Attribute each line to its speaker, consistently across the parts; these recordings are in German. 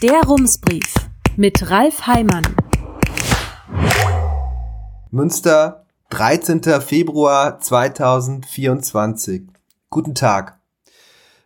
Speaker 1: Der Rumsbrief mit Ralf Heimann.
Speaker 2: Münster, 13. Februar 2024. Guten Tag.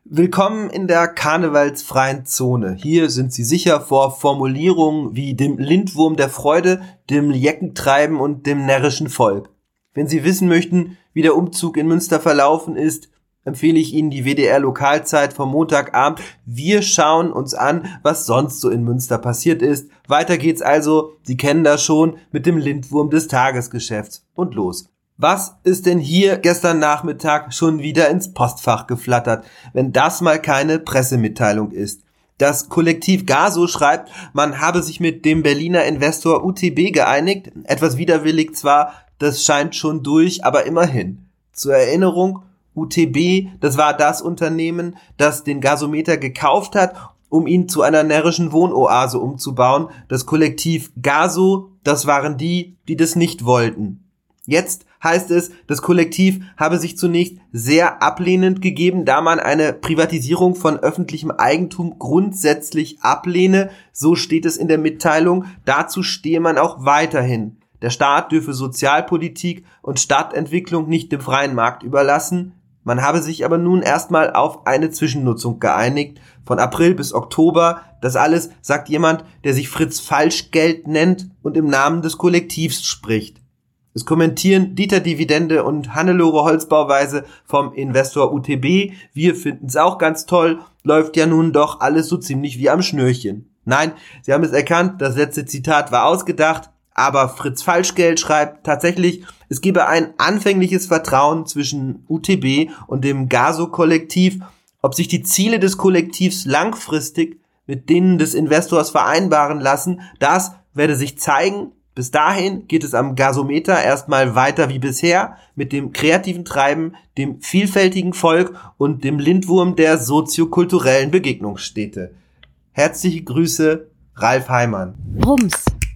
Speaker 2: Willkommen in der karnevalsfreien Zone. Hier sind Sie sicher vor Formulierungen wie dem Lindwurm der Freude, dem Jeckentreiben und dem närrischen Volk. Wenn Sie wissen möchten, wie der Umzug in Münster verlaufen ist, empfehle ich Ihnen die WDR Lokalzeit vom Montagabend. Wir schauen uns an, was sonst so in Münster passiert ist. Weiter geht's also, Sie kennen das schon, mit dem Lindwurm des Tagesgeschäfts. Und los. Was ist denn hier gestern Nachmittag schon wieder ins Postfach geflattert, wenn das mal keine Pressemitteilung ist? Das Kollektiv Gaso schreibt, man habe sich mit dem Berliner Investor UTB geeinigt. Etwas widerwillig zwar, das scheint schon durch, aber immerhin. Zur Erinnerung, UTB, das war das Unternehmen, das den Gasometer gekauft hat, um ihn zu einer närrischen Wohnoase umzubauen. Das Kollektiv Gaso, das waren die, die das nicht wollten. Jetzt heißt es, das Kollektiv habe sich zunächst sehr ablehnend gegeben, da man eine Privatisierung von öffentlichem Eigentum grundsätzlich ablehne. So steht es in der Mitteilung. Dazu stehe man auch weiterhin. Der Staat dürfe Sozialpolitik und Stadtentwicklung nicht dem freien Markt überlassen. Man habe sich aber nun erstmal auf eine Zwischennutzung geeinigt, von April bis Oktober. Das alles sagt jemand, der sich Fritz Falschgeld nennt und im Namen des Kollektivs spricht. Es kommentieren Dieter Dividende und Hannelore Holzbauweise vom Investor UTB. Wir finden es auch ganz toll. Läuft ja nun doch alles so ziemlich wie am Schnürchen. Nein, Sie haben es erkannt, das letzte Zitat war ausgedacht. Aber Fritz Falschgeld schreibt tatsächlich, es gebe ein anfängliches Vertrauen zwischen UTB und dem Gaso-Kollektiv. Ob sich die Ziele des Kollektivs langfristig mit denen des Investors vereinbaren lassen, das werde sich zeigen. Bis dahin geht es am Gasometer erstmal weiter wie bisher mit dem kreativen Treiben, dem vielfältigen Volk und dem Lindwurm der soziokulturellen Begegnungsstätte. Herzliche Grüße, Ralf Heimann.
Speaker 1: Rums.